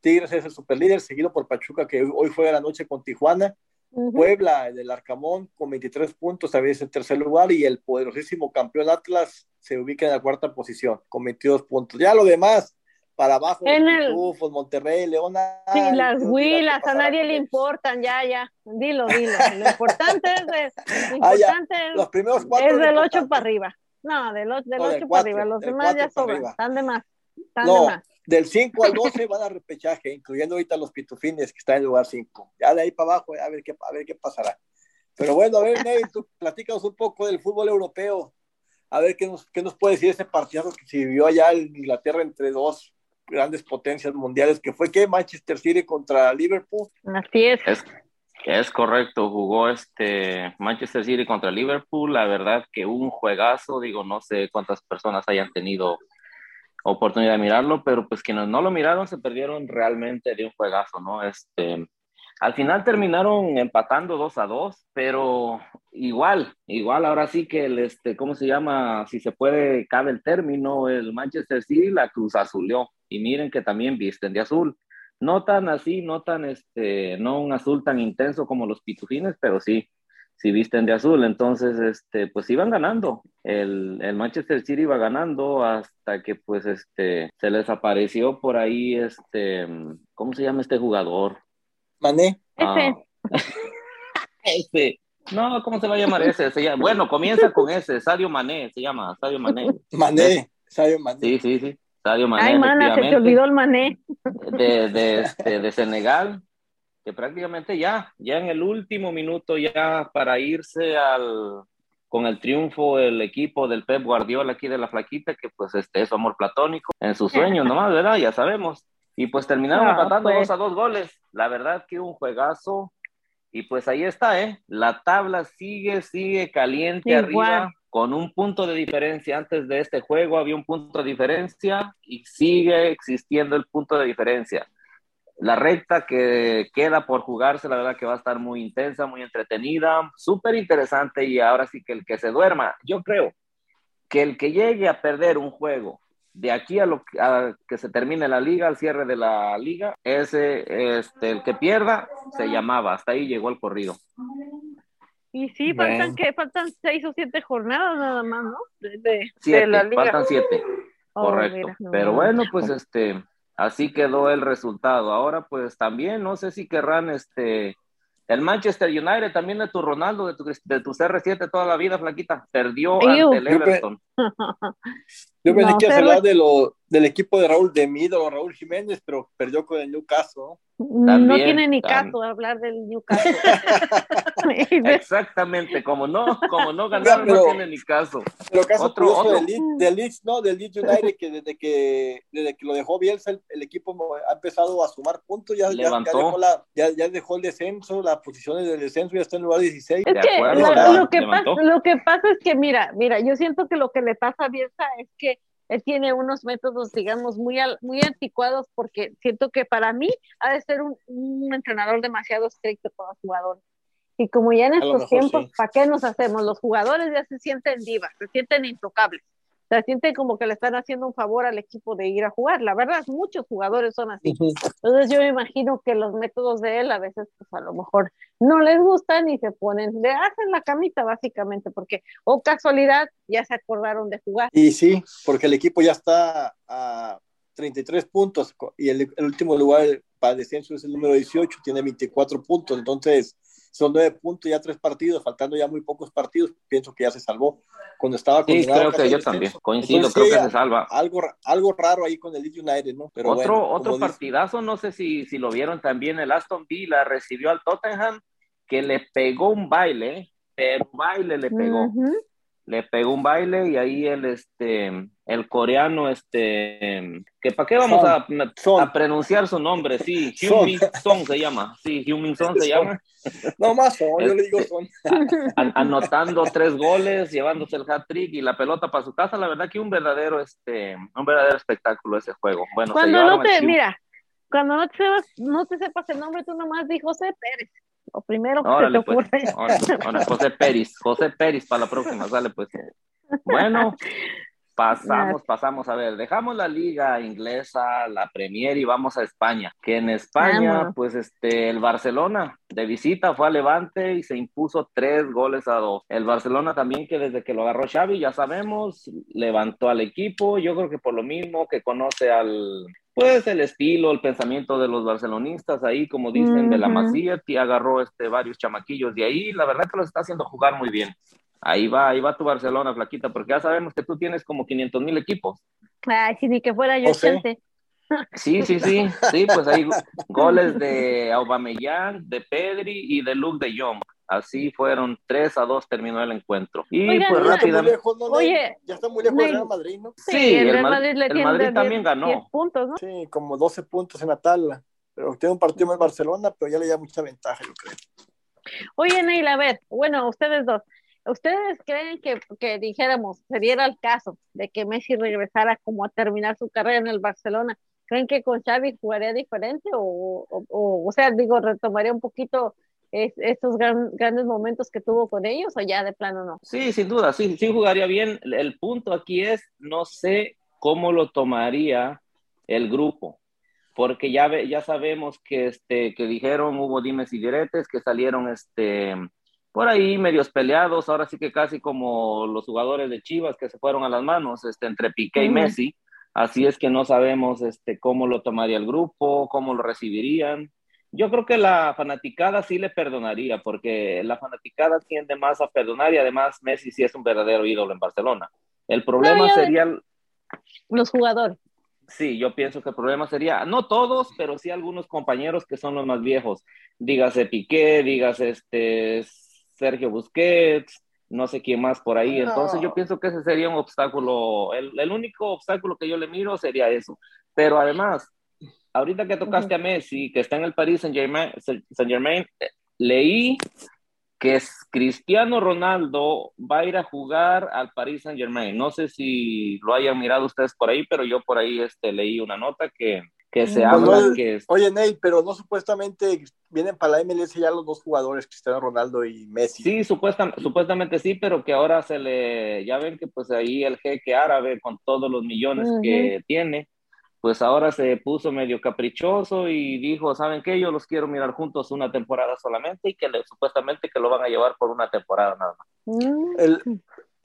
Tigres es el superlíder, seguido por Pachuca, que hoy juega la noche con Tijuana, Puebla, del Arcamón, con 23 puntos, también es en tercer lugar, y el poderosísimo campeón Atlas se ubica en la cuarta posición, con 22 puntos. Ya lo demás, para abajo, en el... Monterrey, León. Sí, las huilas, a nadie le importan, ya, ya, dilo, dilo. Lo importante es, de, lo ah, importante los primeros cuatro es del 8 para arriba. No, del 8 para arriba, los demás ya sobran, están de más. Están de más. Del 5 al 12 van a repechaje, incluyendo ahorita los pitufines que están en lugar 5. Ya de ahí para abajo, a ver qué, a ver qué pasará. Pero bueno, a ver, Ney, tú platícanos un poco del fútbol europeo. A ver qué nos, qué nos puede decir ese partido que se vivió allá en Inglaterra entre dos grandes potencias mundiales, que fue que Manchester City contra Liverpool. Así es. es. Es correcto, jugó este Manchester City contra Liverpool, la verdad que un juegazo, digo, no sé cuántas personas hayan tenido oportunidad de mirarlo, pero pues quienes no lo miraron se perdieron realmente de un juegazo, ¿no? Este, al final terminaron empatando 2 a 2, pero igual, igual ahora sí que el, este, ¿cómo se llama? Si se puede, cabe el término, el Manchester City la cruz azulió. Y miren que también visten de azul. No tan así, no tan, este, no un azul tan intenso como los pitufines, pero sí, si visten de azul. Entonces, este, pues iban ganando. El, el, Manchester City iba ganando hasta que pues este, se les apareció por ahí este, ¿cómo se llama este jugador? Mané. Ah. ese. No, ¿cómo se va a llamar ese? Se bueno, comienza con ese, Sadio Mané, se llama, Sadio Mané. Mané, Sadio Mané. Sí, sí, sí. Sadio Mané. Ay, mana, se te olvidó el Mané. De, de, este, de Senegal, prácticamente ya, ya en el último minuto, ya para irse al, con el triunfo el equipo del Pep Guardiola aquí de la flaquita, que pues este es amor platónico, en sus sueños nomás, ¿verdad? Ya sabemos. Y pues terminaron empatando pues. dos a dos goles. La verdad que un juegazo. Y pues ahí está, ¿eh? La tabla sigue, sigue caliente arriba. con un punto de diferencia antes de este juego, había un punto de diferencia y sigue existiendo el punto de diferencia. La recta que queda por jugarse, la verdad que va a estar muy intensa, muy entretenida, súper interesante y ahora sí que el que se duerma, yo creo que el que llegue a perder un juego de aquí a lo que se termine la liga, al cierre de la liga, ese, este, el que pierda, se llamaba, hasta ahí llegó el corrido. Y sí, faltan que faltan seis o siete jornadas nada más, ¿no? De, la liga. Faltan siete, oh, correcto. Pero bueno, pues este, así quedó el resultado. Ahora, pues también, no sé si querrán este el Manchester United también de tu Ronaldo, de tu, de tu CR7 toda la vida, flaquita, perdió ante el Everton. Yo pensé que hablar de lo, del equipo de Raúl de Mido, Raúl Jiménez, pero perdió con el Newcastle no tiene ni caso hablar del Newcastle. Exactamente, como no, como no ganaron, no tiene ni caso. Pero caso otro, otro. Del, Leeds, ¿no? Del Leeds United, que desde que, desde que lo dejó Bielsa, el, el equipo ha empezado a sumar puntos, ya, ya, dejó la, ya, ya, dejó el descenso, las posiciones del descenso ya está en lugar 16. Es que lo, que pasa, lo que pasa es que, mira, mira, yo siento que lo que le pasa a Bielsa es que él tiene unos métodos, digamos, muy, muy anticuados porque siento que para mí ha de ser un, entrenador demasiado estricto con los jugadores. Y como ya en estos tiempos, ¿para qué nos hacemos? Los jugadores ya se sienten divas, se sienten intocables se siente como que le están haciendo un favor al equipo de ir a jugar. La verdad, muchos jugadores son así. Entonces yo me imagino que los métodos de él a veces, pues a lo mejor no les gustan y se ponen, le hacen la camita básicamente, porque, o casualidad, ya se acordaron de jugar. Y sí, porque el equipo ya está a 33 puntos y el, el último lugar para descenso es el número 18, tiene 24 puntos. Entonces, son nueve puntos, ya tres partidos, faltando ya muy pocos partidos, pienso que ya se salvó. Cuando estaba Sí, creo que yo también, coincido, creo que se salva. Algo, algo raro ahí con el Leeds United, ¿no? Pero otro otro partidazo, no sé si, si lo vieron también, el Aston Villa recibió al Tottenham, que le pegó un baile, pero baile le pegó le pegó un baile y ahí el, este, el coreano, este, que para qué vamos a, a, pronunciar su nombre, sí, Hyun Song se llama, sí, Hyun Song se llama. No más Son, yo le digo Son. anotando tres goles, llevándose el hat-trick y la pelota para su casa, la verdad que un verdadero, este, un verdadero espectáculo ese juego. Bueno, cuando no te, mira, cuando no te, no te sepas el nombre, tú nomás di José Pérez. O primero que pues. José Pérez, José Pérez para la próxima, sale pues. Bueno, pasamos, pasamos a ver, dejamos la liga inglesa, la Premier y vamos a España, que en España, pues este, el Barcelona de visita fue a Levante y se impuso tres goles a dos. El Barcelona también que desde que lo agarró Xavi, ya sabemos, levantó al equipo, yo creo que por lo mismo que conoce al, pues el estilo, el pensamiento de los barcelonistas ahí, como dicen, de la Masía, que agarró este, varios chamaquillos de ahí, la verdad que los está haciendo jugar muy bien. Ahí va, ahí va tu Barcelona, flaquita, porque ya sabemos que tú tienes como 500 mil equipos. Ay, si ni que fuera yo, gente. Sí, sí, sí, sí, pues hay goles de Aubameyang, de Pedri y de Luke de Jong. Así fueron 3 a 2 terminó el encuentro. Y pues rápidamente. Oye, ya está muy lejos el Real Madrid, ¿no? Sí, el, Real Madrid, el Madrid también ganó. puntos, ¿no? Sí, como 12 puntos en la tabla. Pero tiene un partido más Barcelona, pero ya le da mucha ventaja, yo creo. Oye, Neil, a ver, bueno, ustedes dos. ¿Ustedes creen que, que dijéramos, se diera el caso de que Messi regresara como a terminar su carrera en el Barcelona? ¿Creen que con Xavi jugaría diferente o, o, o sea, digo, retomaría un poquito estos grandes momentos que tuvo con ellos o ya de plano no? Sí, sin duda, sí, sí jugaría bien. El punto aquí es, no sé cómo lo tomaría el grupo, porque ya, ya sabemos que, este, que dijeron, hubo dimes y diretes, que salieron este, por ahí medios peleados, ahora sí que casi como los jugadores de Chivas que se fueron a las manos este, entre Piqué y Messi. Así es que no sabemos este, cómo lo tomaría el grupo, cómo lo recibirían. Yo creo que la fanaticada sí le perdonaría, porque la fanaticada tiende más a perdonar y además Messi sí es un verdadero ídolo en Barcelona. El problema sería... Los jugadores. Sí, yo pienso que el problema sería, no todos, pero sí algunos compañeros que son los más viejos. Dígase Piqué, dígase este Sergio Busquets, no sé quién más por ahí. Entonces yo pienso que ese sería un obstáculo. El, el único obstáculo que yo le miro sería eso. Pero además, ahorita que tocaste a Messi, que está en el Paris Saint Germain, Saint Germain, leí que es Cristiano Ronaldo va a ir a jugar al Paris Saint Germain. No sé si lo hayan mirado ustedes por ahí, pero yo por ahí este, leí una nota que, que se habla que... Oye, Ney, pero no supuestamente vienen para la MLS ya los dos jugadores, Cristiano Ronaldo y Messi. Sí, supuestamente sí, pero que ahora se le... Ya ven que pues ahí el jeque árabe con todos los millones que tiene, pues ahora se puso medio caprichoso y dijo, ¿saben qué? Yo los quiero mirar juntos una temporada solamente y que supuestamente que lo van a llevar por una temporada nada más. Mm. El,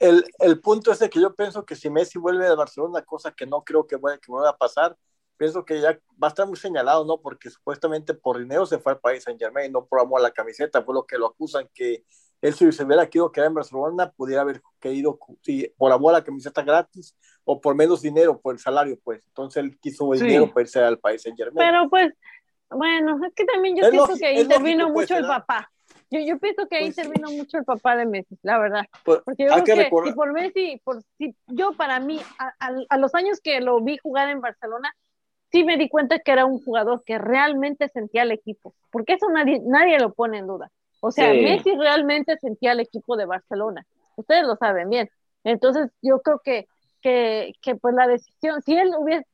el, el, punto es de que yo pienso que si Messi vuelve a Barcelona, cosa que no creo que vaya, que vaya a pasar, pienso que ya va a estar muy señalado, ¿no? Porque supuestamente por dinero se fue al país Saint Germain, no por amor a la camiseta, fue lo que lo acusan que él si se hubiera querido quedar en Barcelona, pudiera haber querido sí, por amor a la camiseta gratis o por menos dinero, por el salario, pues. Entonces él quiso dinero para irse al país Saint Germain. Pero pues, bueno, es que también yo pienso que intervino pues, mucho el papá. Yo, yo pienso que ahí pues intervino mucho el papá de Messi, la verdad. Pues, Porque yo creo que, si por Messi, por, si, yo para mí, a, a, los años que lo vi jugar en Barcelona, sí me di cuenta que era un jugador que realmente sentía el equipo. Porque eso nadie, nadie lo pone en duda. O sea, Messi realmente sentía el equipo de Barcelona. Ustedes lo saben bien. Entonces, yo creo que, que, que pues la decisión, si él hubiese,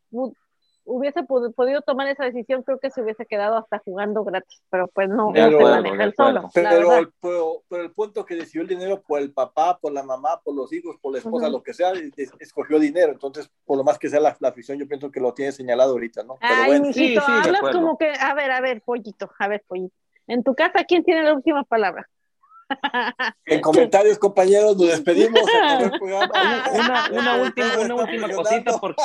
hubiese podido tomar esa decisión, creo que se hubiese quedado hasta jugando gratis, pero pues no, se maneja el solo. Pero, el punto que decidió el dinero por el papá, por la mamá, por los hijos, por la esposa, lo que sea, escogió dinero. Entonces, por lo más que sea la, afición, yo pienso que lo tiene señalado ahorita, ¿no? Pero Ay, mijito, hablas como que, a ver, a ver, pollito, a ver, pollito. En tu casa, ¿quién tiene la última palabra? En comentarios, compañeros, nos despedimos. Una, última, cosita, porque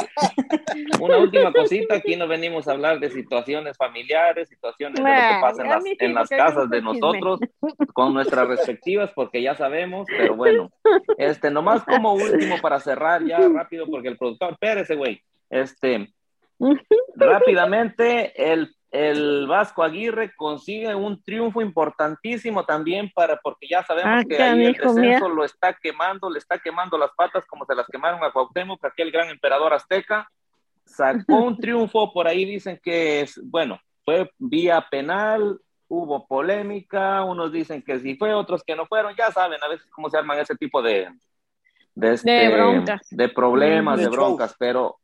una última cosita, aquí no venimos a hablar de situaciones familiares, situaciones de lo que pasa en las, en las casas de nosotros, con nuestras respectivas, porque ya sabemos, pero bueno, este, nomás como último para cerrar ya rápido, porque el productor, espérese, güey, este, rápidamente, el el Vasco Aguirre consigue un triunfo importantísimo también para, porque ya sabemos ah, que ahí el descenso lo está quemando, le está quemando las patas como se las quemaron a Cuauhtémoc, aquel gran emperador azteca, sacó un triunfo, por ahí dicen que es, bueno, fue vía penal, hubo polémica, unos dicen que sí fue, otros que no fueron, ya saben a veces cómo se arman ese tipo de, de, este, de problemas, de, broncas, pero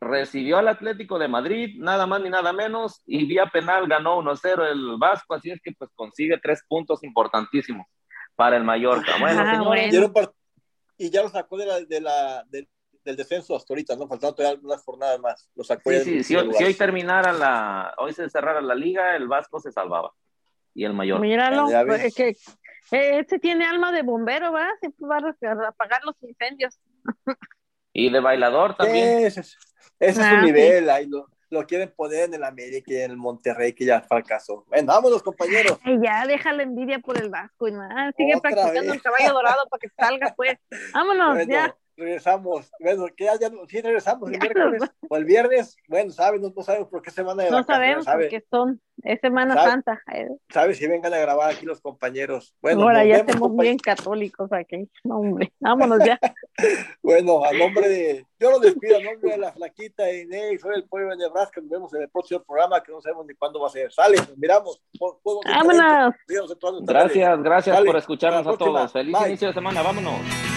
recibió al Atlético de Madrid, nada más ni nada menos, y vía penal ganó 1-0 el Vasco, así es que pues consigue tres puntos importantísimos para el Mallorca. Bueno, ah, señores. Y ya lo sacó de la, de la, del descenso hasta ahorita, ¿no? Faltando todavía unas jornadas más. Lo sacó sí, sí, si, hoy terminara la, hoy se cerrara la liga, el Vasco se salvaba. Y el Mallorca. Míralo, es que este tiene alma de bombero, ¿verdad? Siempre va a apagar los incendios. Y de bailador también. Es, ese es su ah, nivel, ahí lo, lo, quieren poner en el América y en el Monterrey, que ya fracasó. Bueno, vámonos, compañeros. ya, deja la envidia por el Vasco y nada, sigue practicando el caballo dorado para que salga, pues. Vámonos, ya regresamos, bueno, que ya, ya sí regresamos el miércoles o el viernes, bueno, saben, no, sabemos por qué semana de No sabemos porque son, es Semana Santa. Eh. ¿Sabes si vengan a grabar aquí los compañeros? Bueno, ahora ya estamos bien católicos aquí, no, hombre, vámonos ya. bueno, a nombre de, yo lo despido, a nombre de la flaquita y Ney, soy el pueblo de Nebraska, nos vemos en el próximo programa que no sabemos ni cuándo va a ser. Sale, nos miramos. Vámonos. Gracias, gracias por escucharnos a todos. Feliz inicio de semana, vámonos.